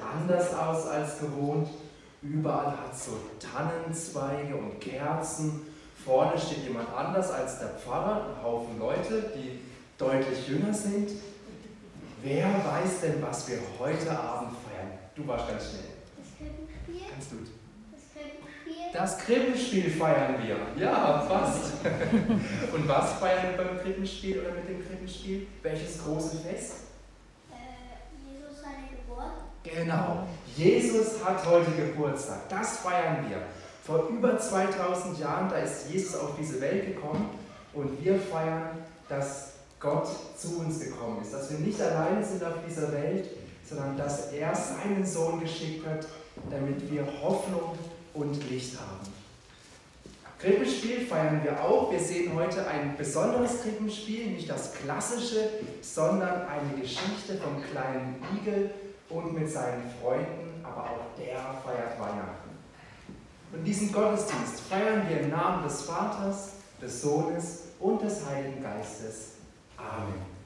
anders aus als gewohnt. Überall hat es so Tannenzweige und Kerzen. Vorne steht jemand anders als der Pfarrer, ein Haufen Leute, die deutlich jünger sind. Wer weiß denn, was wir heute Abend feiern? Du warst ganz schnell. Das Krippenspiel. Das Krippenspiel. Das Krippenspiel feiern wir. Ja, fast. Und was feiern wir beim Krippenspiel oder mit dem Krippenspiel? Welches große Fest? Äh, Jesus seine Geburt. Genau. Jesus hat heute Geburtstag. Das feiern wir. Vor über 2000 Jahren, da ist Jesus auf diese Welt gekommen und wir feiern, dass Gott zu uns gekommen ist. Dass wir nicht alleine sind auf dieser Welt, sondern dass er seinen Sohn geschickt hat, damit wir Hoffnung und Licht haben. Krippenspiel feiern wir auch. Wir sehen heute ein besonderes Krippenspiel, nicht das klassische, sondern eine Geschichte vom kleinen Igel und mit seinen Freunden, aber auch der feiert Weihnachten. Und diesen Gottesdienst feiern wir im Namen des Vaters, des Sohnes und des Heiligen Geistes. Amen.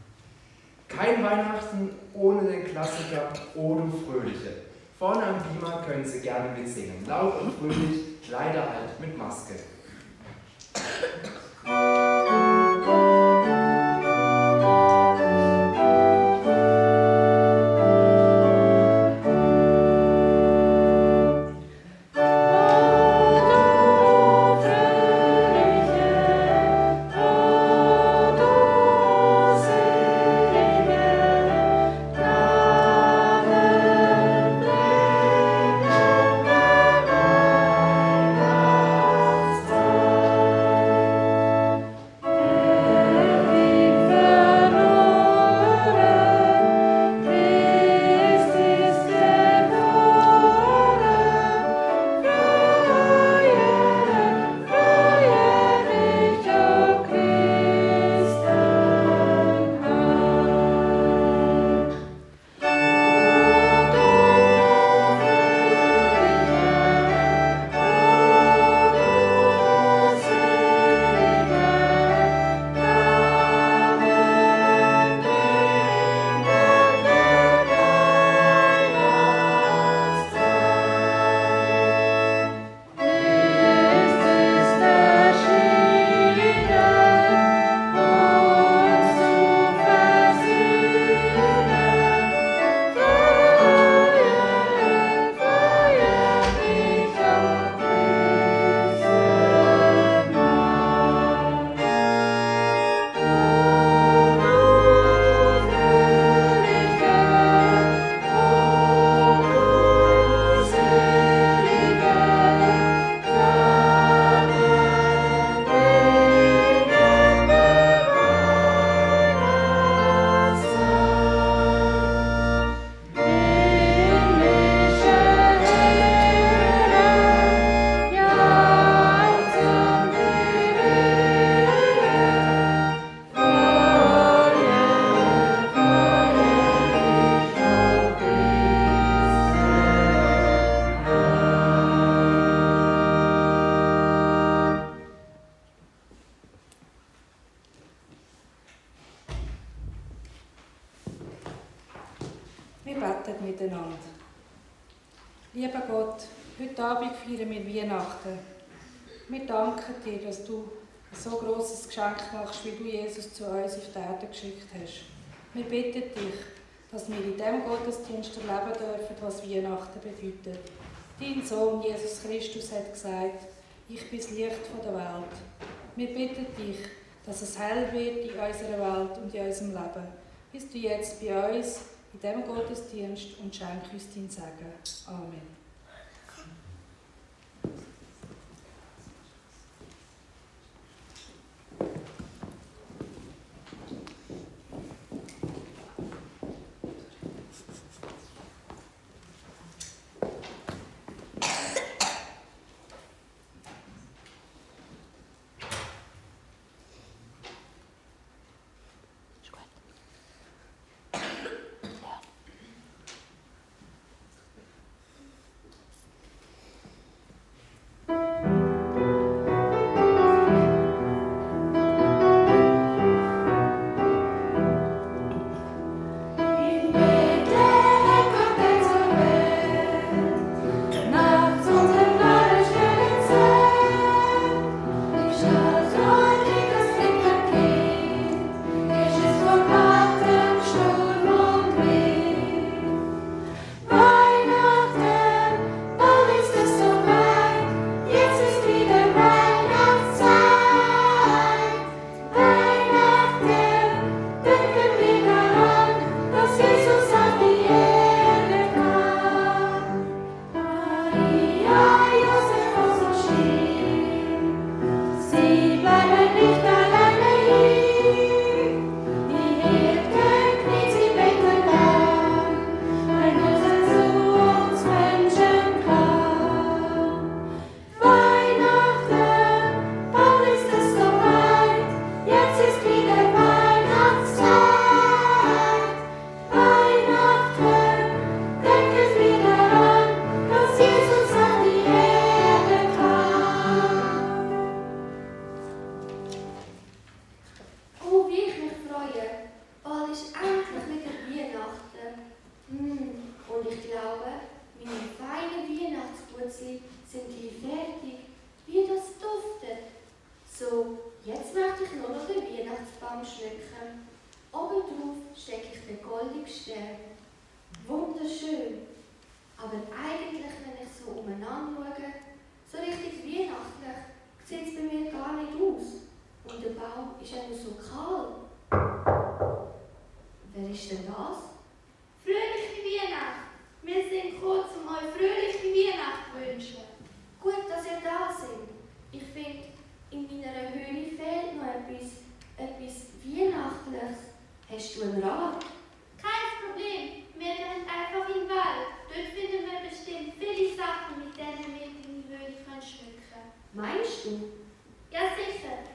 Kein Weihnachten ohne den Klassiker O du Fröhliche. Vorne am Beamer können Sie gerne mitsingen. Laut und fröhlich, leider halt mit Maske. Wie du Jesus zu uns auf die Erde geschickt hast. Wir bitten dich, dass wir in diesem Gottesdienst erleben dürfen, was Weihnachten bedeutet. Dein Sohn Jesus Christus hat gesagt, ich bin das Licht der Welt. Wir bitten dich, dass es hell wird in unserer Welt und in unserem Leben. Bist du jetzt bei uns in diesem Gottesdienst und schenk uns dein Segen. Amen. Kennst du einen Rat? Kein Problem. Wir gehen einfach in den Wald. Dort finden wir bestimmt viele Sachen, mit denen wir die Höhle schmücken Meinst du? Ja, sicher.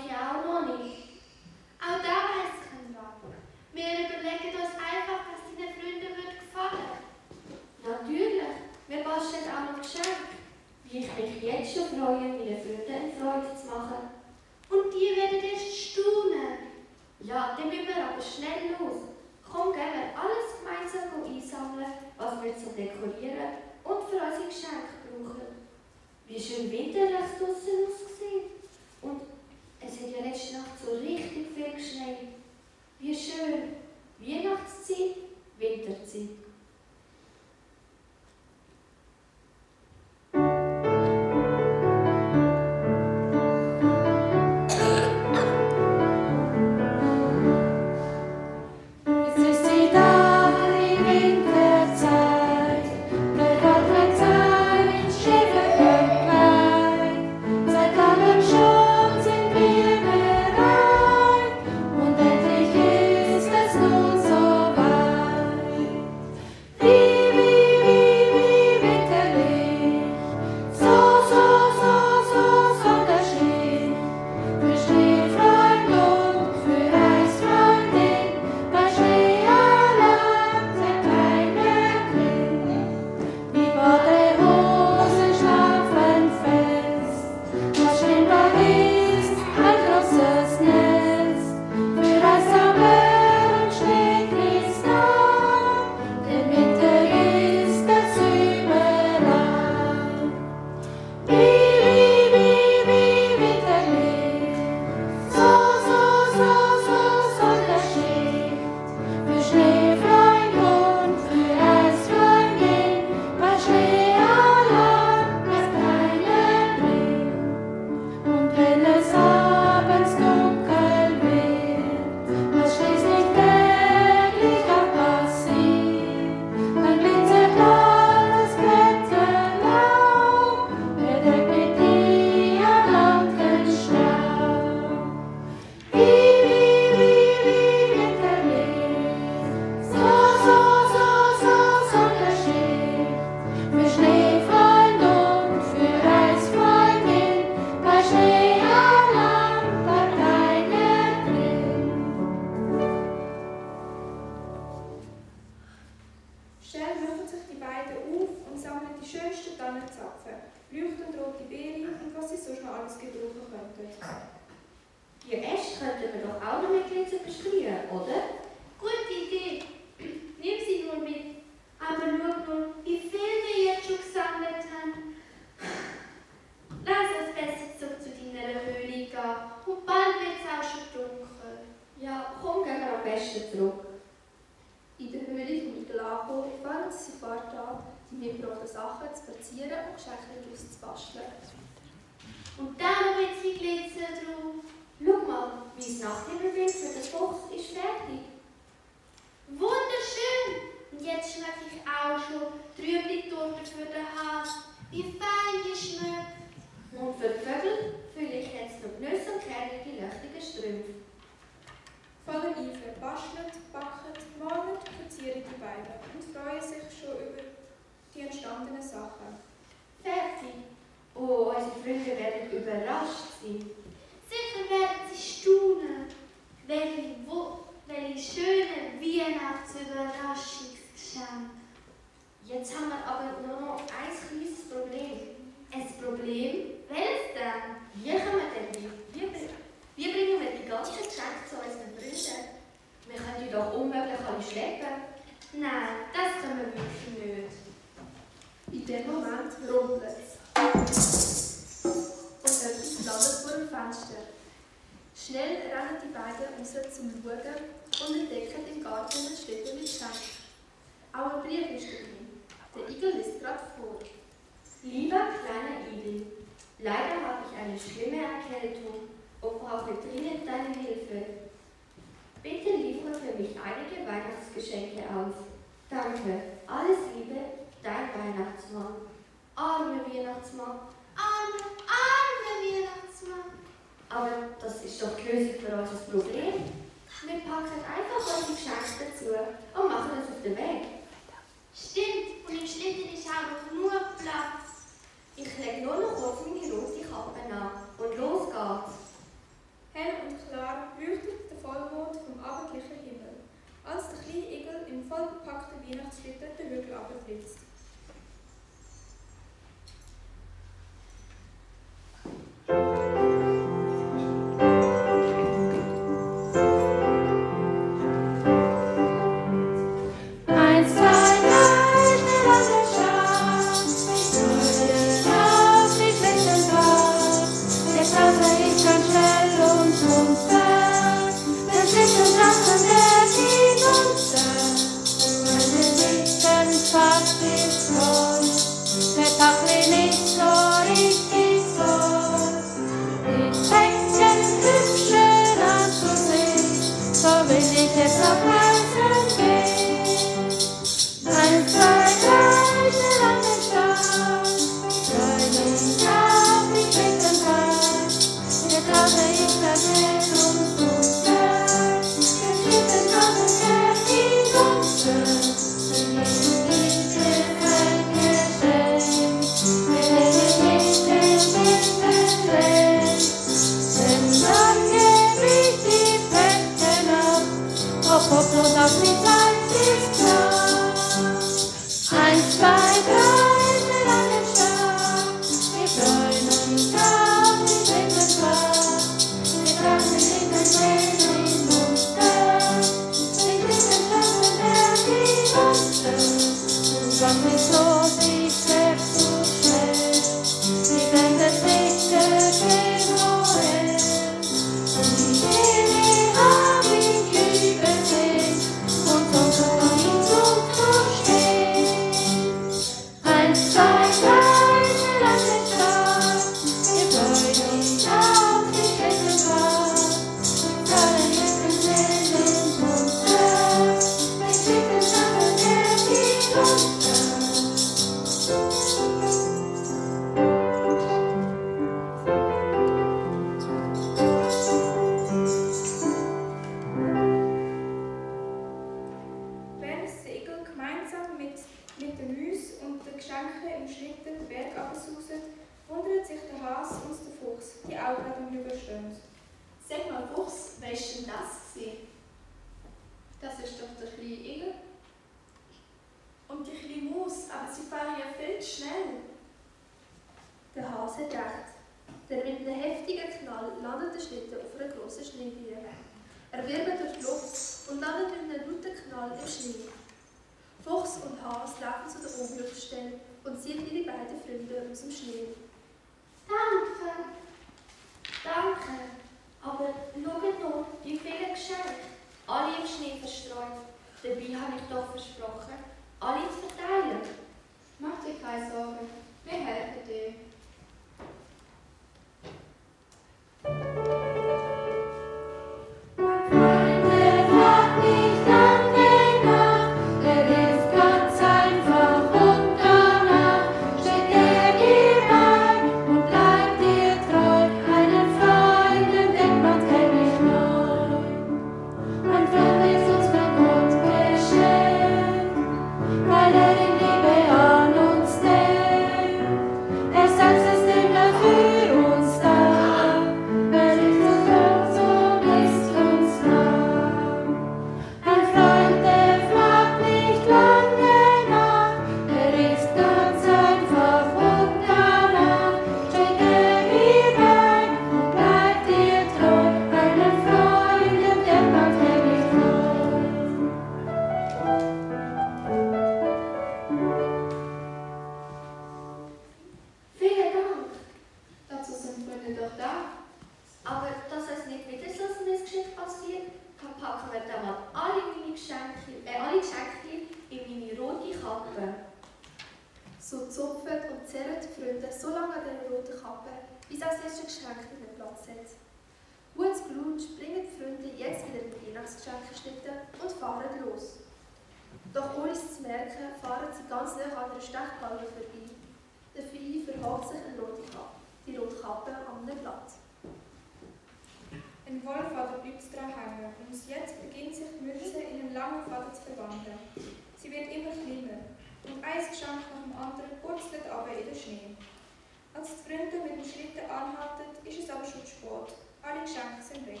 Sprinten mit den Schritten anhaltet, ist es aber schon spät. Alle Geschenke sind weg.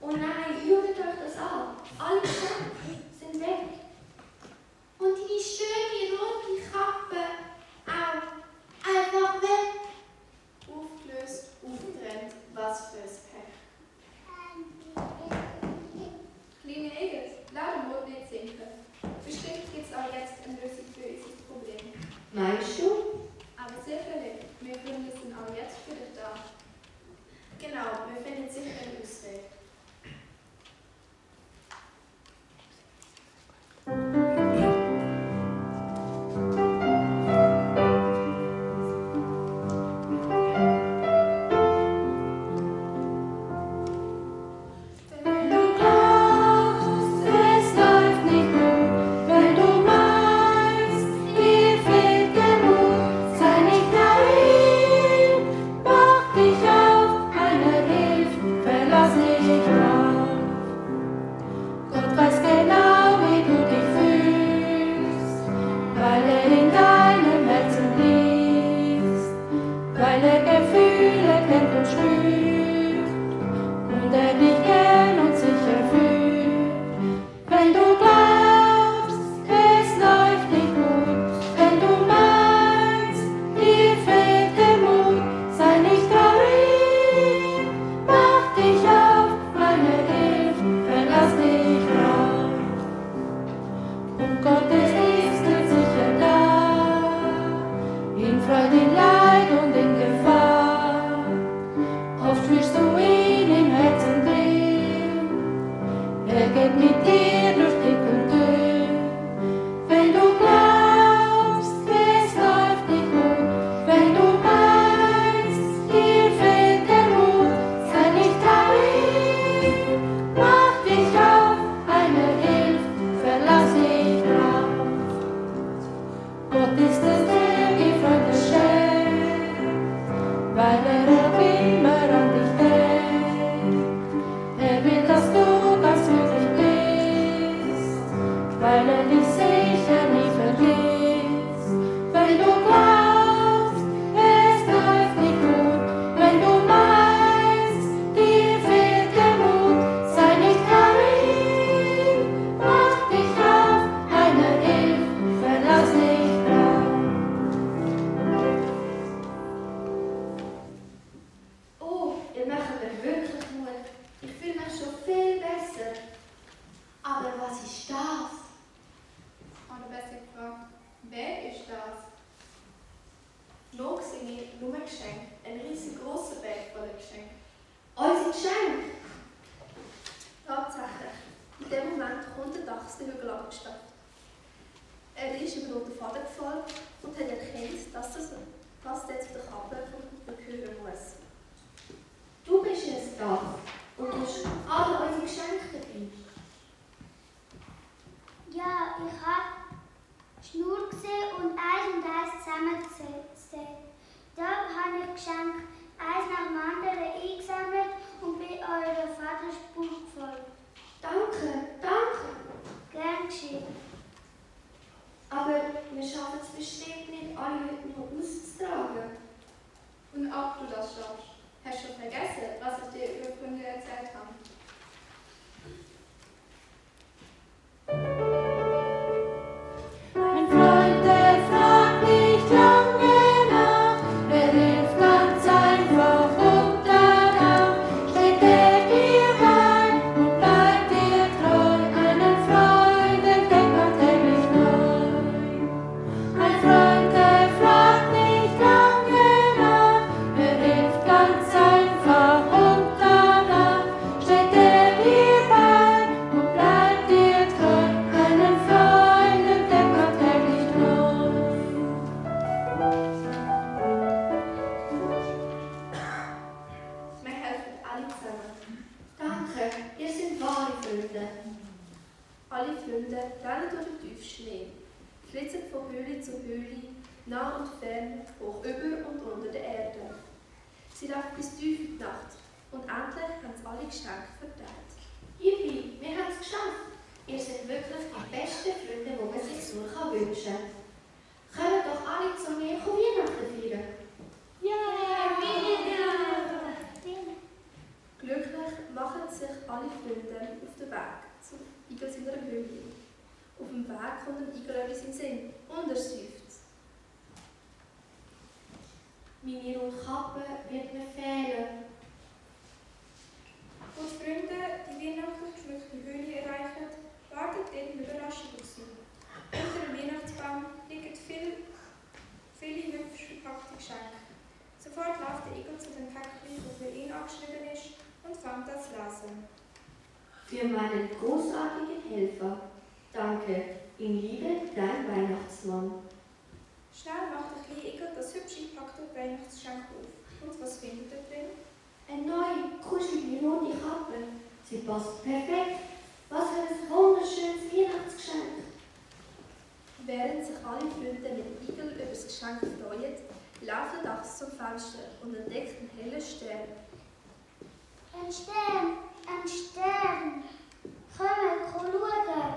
Oh nein, schaut euch das an. Alle Geschenke sind weg. Und die schöne rote Kappe auch einfach weg. Aufgelöst, aufgetrennt, was für ein Pech. Kleine Egels, lass den Mund nicht sinken. Bestimmt gibt es auch jetzt eine Lösung für unser Problem. Meinst du? sicherlich. Wir Gründe sind auch jetzt für dich da. Genau, wir finden sicher einen Ausweg. Geschenk, ein riesengroßer Bag voller Geschenke. Unser Geschenk! Tatsächlich, in dem Moment kommt der Dachs den Hügel abgestapft. Geschenk. Eins nach dem anderen eingesammelt und bin eurer Vaters Buch gefolgt. Danke, danke. Gern geschehen. Aber wir schaffen es bestimmt nicht, alle heute noch auszutragen. Und auch du das schaffst. Hast du schon vergessen, was ich dir über Kunde erzählt habe? Freunde rennen durch den tiefen Schnee, flitzen von Höhle zu Höhle, nah und fern, hoch über und unter der Erde. Sie laufen bis tief in die Nacht und endlich haben sie alle Geschenke verteilt. Yippie, wir haben es geschafft. Ihr seid wirklich die besten Freunde, die man sich so kann wünschen kann. Kommt doch alle zu mir und Weihnachten feiern. Glücklich machen sich alle Freunde auf den Weg zum Igel seiner Höhle. Dem Weg kommt dem Igel etwas in den Sinn und er seufzt. Meine Kappe wird mir fehlen. Die Freunde die weihnachtlich geschmückte Höhle erreichen, wartet eine Überraschung auf sie. Unter dem Weihnachtsbaum liegen viel, viele hübsch verpackte Geschenke. Sofort läuft der Igel zu dem Päckchen, das für ihn abgeschrieben ist, und fängt an zu lesen. Für meinen großartigen Helfer. Danke. In Liebe, dein Weihnachtsmann. Schnell macht der kleine Igel das hübsch eingepackte Weihnachtsgeschenk auf. Und was findet er drin? Eine neue, kuschelige rote Kappe. Sie passt perfekt. Was für ein wunderschönes Weihnachtsgeschenk. Während sich alle Freunde mit dem Igel über das Geschenk freuen, läuft der Dachs zum Fenster und entdeckt einen hellen Stern. Ein Stern, ein Stern. Kommt, komm schauen.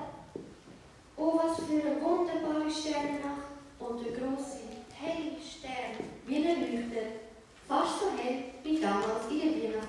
Oh, was für eine wunderbare Sternennacht. Und der große, helle Stern, wie er leuchtet. Fast so hell wie damals in der Weihnachtsnacht.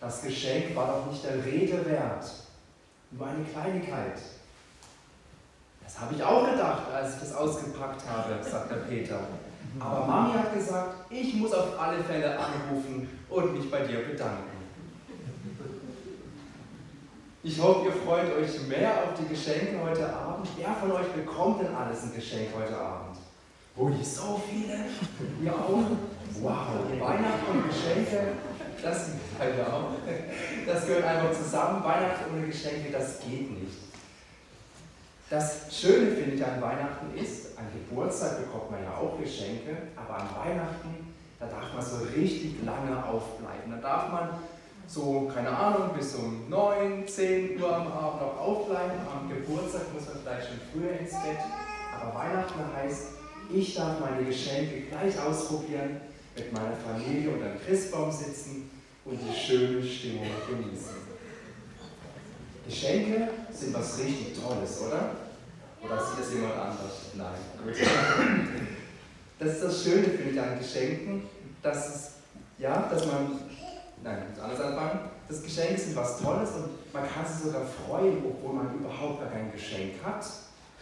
Das Geschenk war doch nicht der Rede wert. Nur eine Kleinigkeit. Das habe ich auch gedacht, als ich das ausgepackt habe, sagt der Peter. Aber Mami hat gesagt, ich muss auf alle Fälle anrufen und mich bei dir bedanken. Ich hoffe, ihr freut euch mehr auf die Geschenke heute Abend. Wer von euch bekommt denn alles ein Geschenk heute Abend? Ui, so viele? Ihr auch? Wow, Weihnachten und Geschenke, das, ja, das gehört einfach zusammen. Weihnachten ohne Geschenke, das geht nicht. Das Schöne finde ich an Weihnachten ist, an Geburtstag bekommt man ja auch Geschenke, aber an Weihnachten, da darf man so richtig lange aufbleiben. Da darf man so, keine Ahnung, bis um 9, 10 Uhr am Abend noch aufbleiben. Am Geburtstag muss man vielleicht schon früher ins Bett. Aber Weihnachten heißt, ich darf meine Geschenke gleich ausprobieren, mit meiner Familie unter dem Christbaum sitzen und die schöne Stimmung genießen. Geschenke sind was richtig Tolles, oder? Oder sieht das jemand anders? Nein. Gut. Das ist das Schöne, finde ich, an Geschenken, dass es, ja, dass man, nein, anders anfangen, das Geschenke sind was Tolles und man kann sich sogar freuen, obwohl man überhaupt gar kein Geschenk hat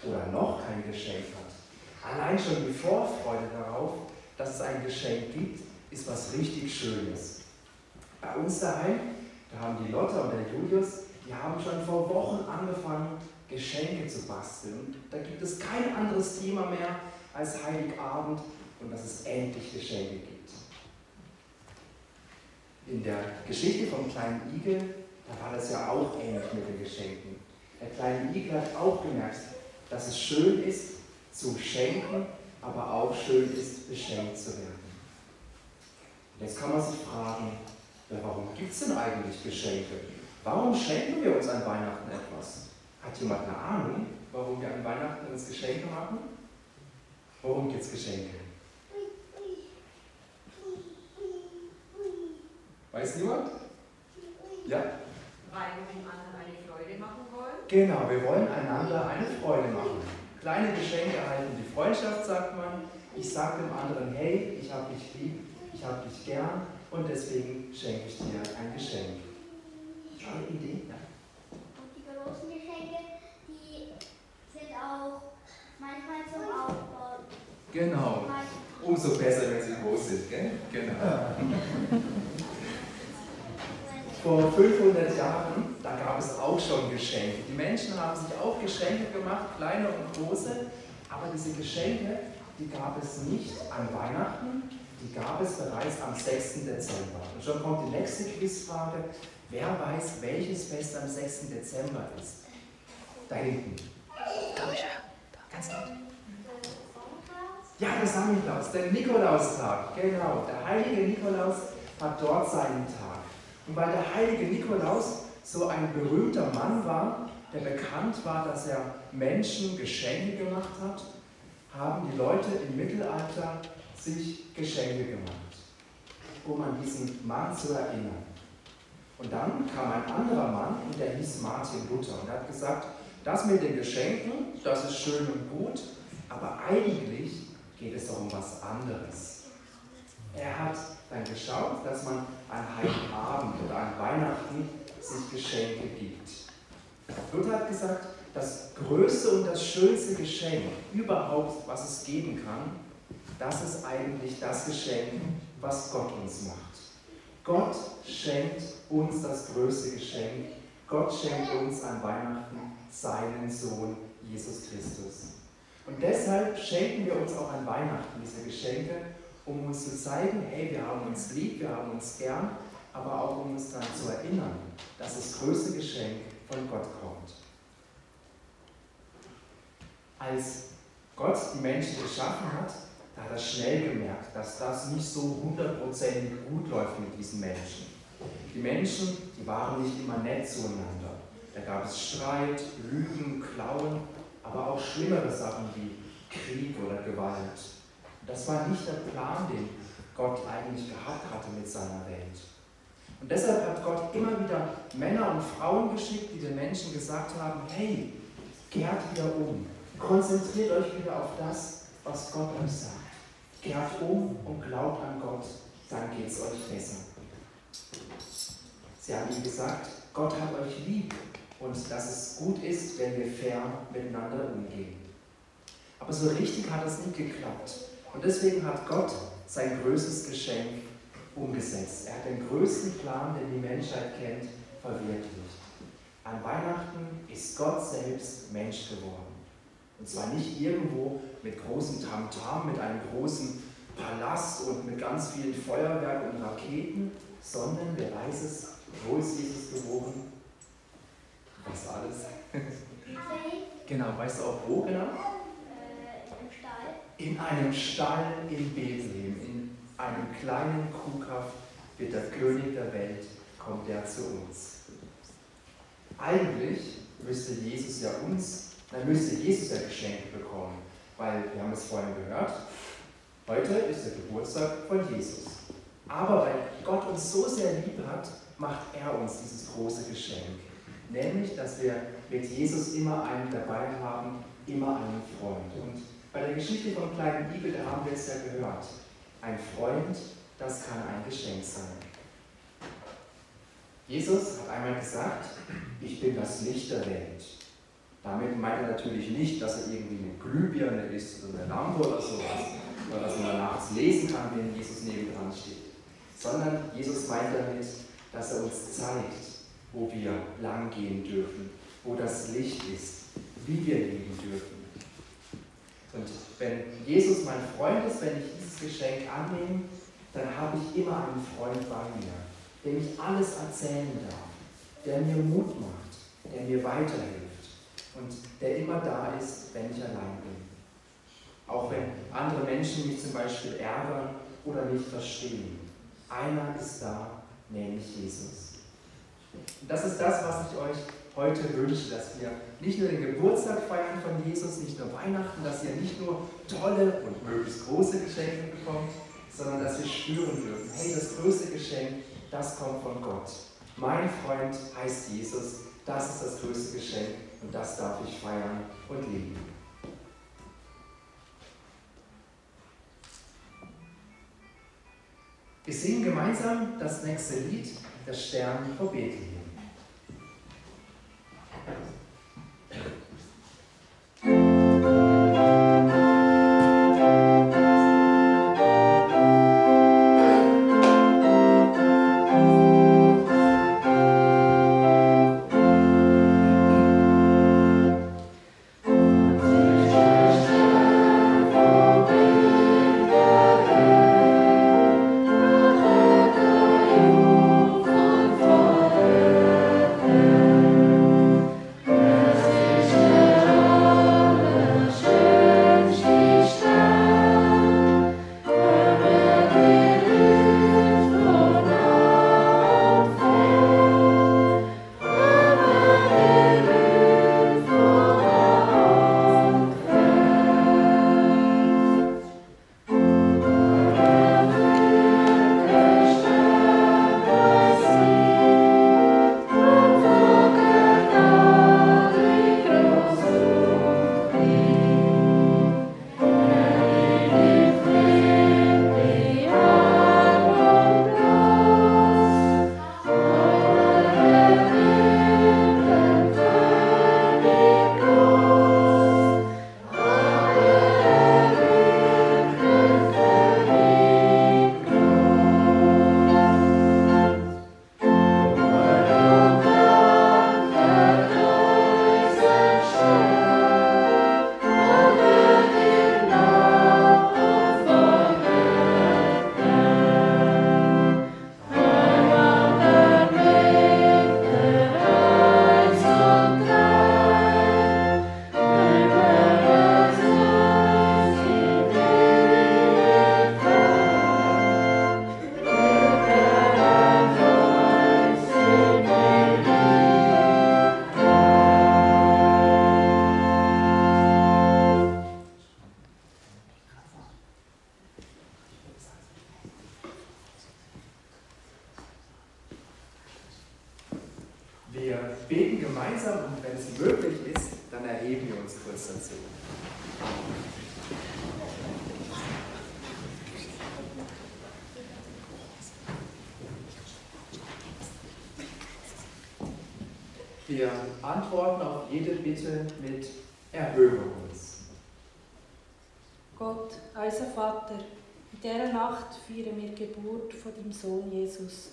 oder noch kein Geschenk hat. Allein schon die Vorfreude darauf, dass es ein Geschenk gibt, ist was richtig Schönes. Bei uns daheim, da haben die Lotte und der Julius die haben schon vor Wochen angefangen, Geschenke zu basteln. Da gibt es kein anderes Thema mehr als Heiligabend und dass es endlich Geschenke gibt. In der Geschichte vom kleinen Igel, da war das ja auch ähnlich mit den Geschenken. Der kleine Igel hat auch gemerkt, dass es schön ist zu schenken, aber auch schön ist, beschenkt zu werden. Jetzt kann man sich fragen, ja, warum gibt es denn eigentlich Geschenke? Warum schenken wir uns an Weihnachten etwas? Hat jemand eine Ahnung, warum wir an Weihnachten uns Geschenke machen? Worum gibt es Geschenke? Weiß niemand? Ja? Weil wir dem anderen eine Freude machen wollen. Genau, wir wollen einander eine Freude machen. Kleine Geschenke erhalten die Freundschaft, sagt man. Ich sage dem anderen, hey, ich habe dich lieb, ich habe dich gern und deswegen schenke ich dir ein Geschenk. Tolle Idee, ja. Und die großen Geschenke, die sind auch manchmal zum Aufbauen. Genau. Umso besser, wenn sie groß sind, gell? Genau. Vor 500 Jahren, da gab es auch schon Geschenke. Die Menschen haben sich auch Geschenke gemacht, kleine und große, aber diese Geschenke, die gab es nicht an Weihnachten, die gab es bereits am 6. Dezember. Und schon kommt die nächste Quizfrage, Wer weiß, welches Fest am 6. Dezember ist? Da hinten. Da. Ganz laut. Ja, der Sammelklaus, der Nikolaustag, genau. Der heilige Nikolaus hat dort seinen Tag. Und weil der heilige Nikolaus so ein berühmter Mann war, der bekannt war, dass er Menschen Geschenke gemacht hat, haben die Leute im Mittelalter sich Geschenke gemacht, um an diesen Mann zu erinnern. Und dann kam ein anderer Mann und der hieß Martin Luther und hat gesagt, das mit den Geschenken, das ist schön und gut, aber eigentlich geht es doch um was anderes. Er hat dann geschaut, dass man an Heiligabend oder an Weihnachten sich Geschenke gibt. Luther hat gesagt, das größte und das schönste Geschenk überhaupt, was es geben kann, das ist eigentlich das Geschenk, was Gott uns macht. Gott schenkt uns das größte Geschenk. Gott schenkt uns an Weihnachten seinen Sohn Jesus Christus. Und deshalb schenken wir uns auch an Weihnachten diese Geschenke, um uns zu zeigen, hey, wir haben uns lieb, wir haben uns gern, aber auch um uns daran zu erinnern, dass das größte Geschenk von Gott kommt. Als Gott die Menschen geschaffen hat, da hat er schnell gemerkt, dass das nicht so hundertprozentig gut läuft mit diesen Menschen. Die Menschen, die waren nicht immer nett zueinander. Da gab es Streit, Lügen, Klauen, aber auch schlimmere Sachen wie Krieg oder Gewalt. Das war nicht der Plan, den Gott eigentlich gehabt hatte mit seiner Welt. Und deshalb hat Gott immer wieder Männer und Frauen geschickt, die den Menschen gesagt haben, hey, kehrt wieder um, konzentriert euch wieder auf das, was Gott euch sagt. Kehrt um und glaubt an Gott, dann geht es euch besser. Sie haben ihm gesagt, Gott hat euch lieb und dass es gut ist, wenn wir fair miteinander umgehen. Aber so richtig hat es nicht geklappt. Und deswegen hat Gott sein größtes Geschenk umgesetzt. Er hat den größten Plan, den die Menschheit kennt, verwirklicht. An Weihnachten ist Gott selbst Mensch geworden. Und zwar nicht irgendwo mit großem Tamtam, mit einem großen Palast und mit ganz vielen Feuerwerk und Raketen, sondern wer weiß es, wo ist Jesus geboren? Was alles? See, Genau, weißt du auch wo genau? äh. In einem Stall in Bethlehem, in einem kleinen Kuhkaff wird der König der Welt, kommt er zu uns. Eigentlich müsste Jesus ja uns, dann müsste Jesus ja Geschenke bekommen, weil wir haben es vorhin gehört, heute ist der Geburtstag von Jesus. Aber weil Gott uns so sehr lieb hat, macht er uns dieses große Geschenk. Nämlich, dass wir mit Jesus immer einen dabei haben, immer einen Freund. Und bei der Geschichte vom kleinen Igel, da haben wir es ja gehört. Ein Freund, das kann ein Geschenk sein. Jesus hat einmal gesagt, ich bin das Licht der Welt. Damit meint er natürlich nicht, dass er irgendwie eine Glühbirne ist oder eine Lampe oder sowas, oder dass man nachts lesen kann, wenn Jesus nebendran steht. Sondern Jesus meint damit, dass er uns zeigt, wo wir lang gehen dürfen, wo das Licht ist, wie wir leben dürfen. Und wenn Jesus mein Freund ist, wenn ich dieses Geschenk annehme, dann habe ich immer einen Freund bei mir, dem ich alles erzählen darf, der mir Mut macht, der mir weiterhilft und der immer da ist, wenn ich allein bin. Auch wenn andere Menschen mich zum Beispiel ärgern oder nicht verstehen. Einer ist da, nämlich Jesus. Und das ist das, was ich euch heute wünsche, dass wir nicht nur den Geburtstag feiern von Jesus, nicht nur Weihnachten, dass ihr nicht nur tolle und möglichst große Geschenke bekommt, sondern dass wir spüren dürfen, hey, das größte Geschenk, das kommt von Gott. Mein Freund heißt Jesus, das ist das größte Geschenk und das darf ich feiern und lieben. Wir singen gemeinsam das nächste Lied, der Stern vor Bethlehem. Bitte mit Erhöhe uns. Gott, unser Vater, in dieser Nacht feiern wir die Geburt von deinem Sohn Jesus.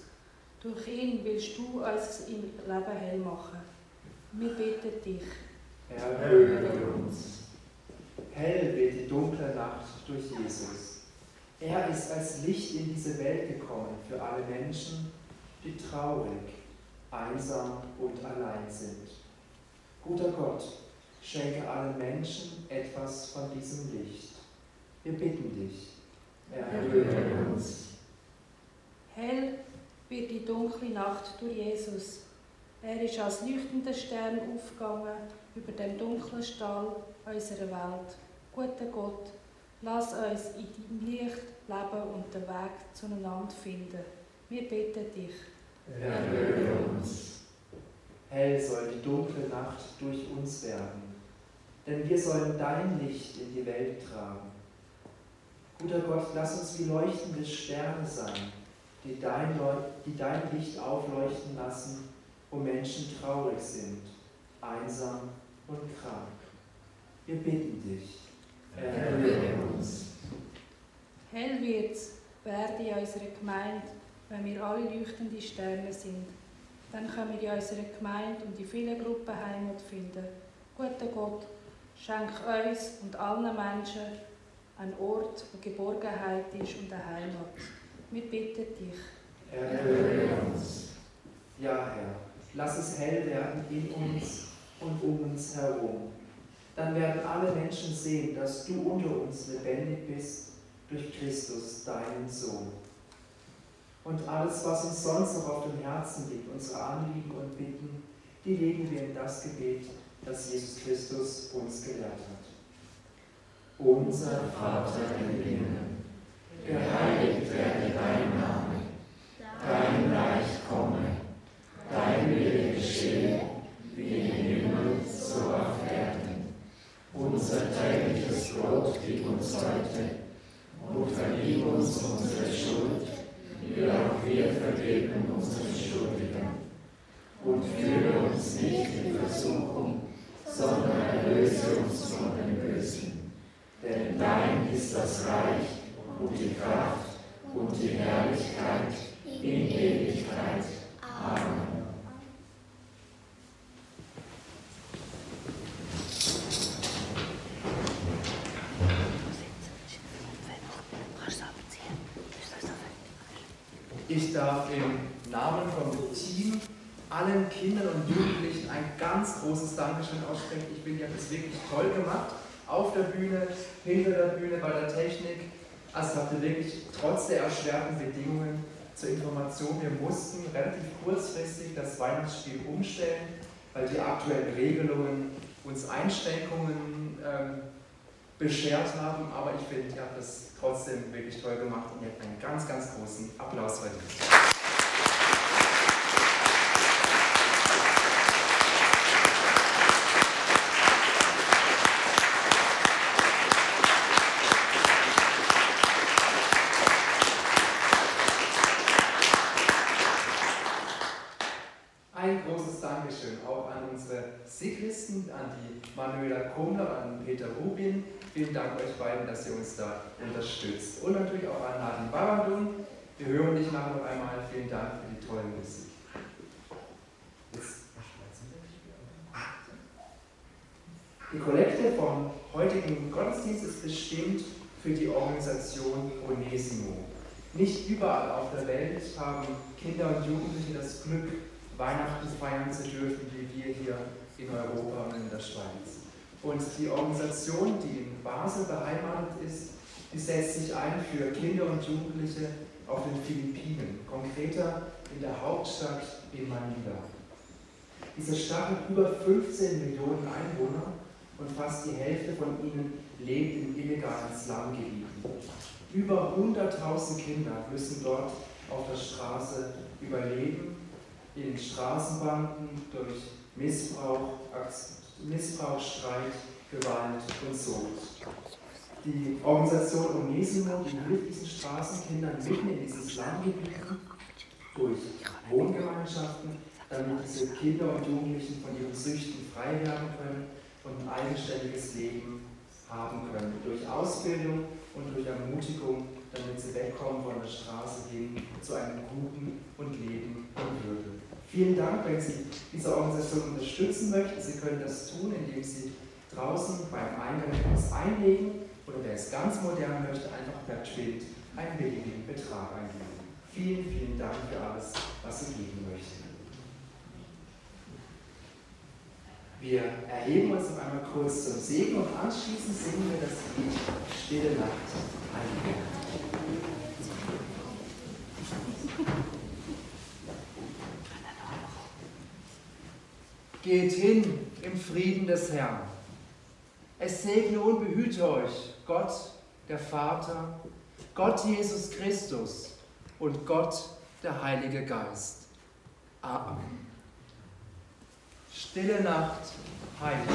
Durch ihn willst du unser Leben hell machen. Wir bitten dich. Erhöhe uns. Hell wird die dunkle Nacht durch Jesus. Er ist als Licht in diese Welt gekommen für alle Menschen, die traurig, einsam und allein sind. Guter Gott, schenke allen Menschen etwas von diesem Licht. Wir bitten dich, erhöhe uns. Hell wird die dunkle Nacht durch Jesus. Er ist als leuchtender Stern aufgegangen über dem dunklen Stall unserer Welt. Guter Gott, lass uns in deinem Licht leben und den Weg zueinander finden. Wir bitten dich. Erhöhe uns. Hell soll die dunkle Nacht durch uns werden, denn wir sollen dein Licht in die Welt tragen. Guter Gott, lass uns wie leuchtende Sterne sein, die dein, Leu die dein Licht aufleuchten lassen, wo Menschen traurig sind, einsam und krank. Wir bitten dich, erhöhe uns. Hell wird's werden in unserer Gemeinde, wenn wir alle leuchtende Sterne sind. Dann können wir in unserer Gemeinde und in vielen Gruppen Heimat finden. Guter Gott, schenk uns und allen Menschen einen Ort, wo Geborgenheit ist und eine Heimat. Wir bitten dich. Erhöhe uns. Ja, Herr, lass es hell werden in uns und um uns herum. Dann werden alle Menschen sehen, dass du unter uns lebendig bist durch Christus, deinen Sohn. Und alles, was uns sonst noch auf dem Herzen liegt, unsere Anliegen und Bitten, die legen wir in das Gebet, das Jesus Christus uns gelehrt hat. Unser Vater im Himmel, geheiligt werde dein Name, dein Reich komme, dein Wille geschehe, wie im Himmel, so auf Erden. Unser tägliches Brot gib uns heute und vergib uns unsere Schuld, wie auch wir vergeben unseren Schuldigen. Und führe uns nicht in Versuchung, sondern erlöse uns von dem Bösen. Denn dein ist das Reich und die Kraft und die Herrlichkeit in Ewigkeit. Amen. Ich darf im Namen vom Team allen Kindern und Jugendlichen ein ganz großes Dankeschön aussprechen. Ich finde, ihr habt es wirklich toll gemacht. Auf der Bühne, hinter der Bühne, bei der Technik. Also ihr wirklich trotz der erschwerten Bedingungen zur Information, wir mussten relativ kurzfristig das Weihnachtsspiel umstellen, weil die aktuellen Regelungen uns Einschränkungen ähm, beschert haben. Aber ich finde, ihr habt das trotzdem wirklich toll gemacht und ihr habt einen ganz, ganz großen Applaus verdient. Ein großes Dankeschön auch an unsere Siglisten, an die Manuela Kumler, an Peter Rubin, Vielen Dank euch beiden, dass ihr uns da unterstützt. Und natürlich auch an Nadine Baradun. Wir hören dich nachher noch einmal. Vielen Dank für die tolle Musik. Die Kollekte vom heutigen Gottesdienst ist bestimmt für die Organisation Onesimo. Nicht überall auf der Welt haben Kinder und Jugendliche das Glück, Weihnachten feiern zu dürfen, wie wir hier in Europa und in der Schweiz. Und die Organisation, die in Basel beheimatet ist, die setzt sich ein für Kinder und Jugendliche auf den Philippinen, konkreter in der Hauptstadt in Manila. Diese Stadt hat über 15 Millionen Einwohner und fast die Hälfte von ihnen lebt in illegalen Slumgebieten. Über 100.000 Kinder müssen dort auf der Straße überleben, in Straßenbanden durch Missbrauch, Missbrauch, Streit, Gewalt und so. Die Organisation Onesimo, die hilft diesen Straßenkindern mitten in diesen Slumgebieten durch Wohngemeinschaften, damit diese Kinder und Jugendlichen von ihren Süchten frei werden können und ein eigenständiges Leben haben können. Durch Ausbildung und durch Ermutigung, damit sie wegkommen von der Straße hin zu einem guten und Leben und Würde. Vielen Dank, wenn Sie diese Organisation unterstützen möchten. Sie können das tun, indem Sie draußen beim Eingang etwas einlegen oder wer es ganz modern möchte, einfach per Twint einen beliebigen Betrag eingeben. Vielen, vielen Dank für alles, was Sie geben möchten. Wir erheben uns noch einmal kurz zum Segen und anschließend singen wir das Lied Stille Nacht, Heilige Geht hin im Frieden des Herrn. Es segne und behüte euch Gott, der Vater, Gott Jesus Christus und Gott, der Heilige Geist. Amen. Stille Nacht, Heilige.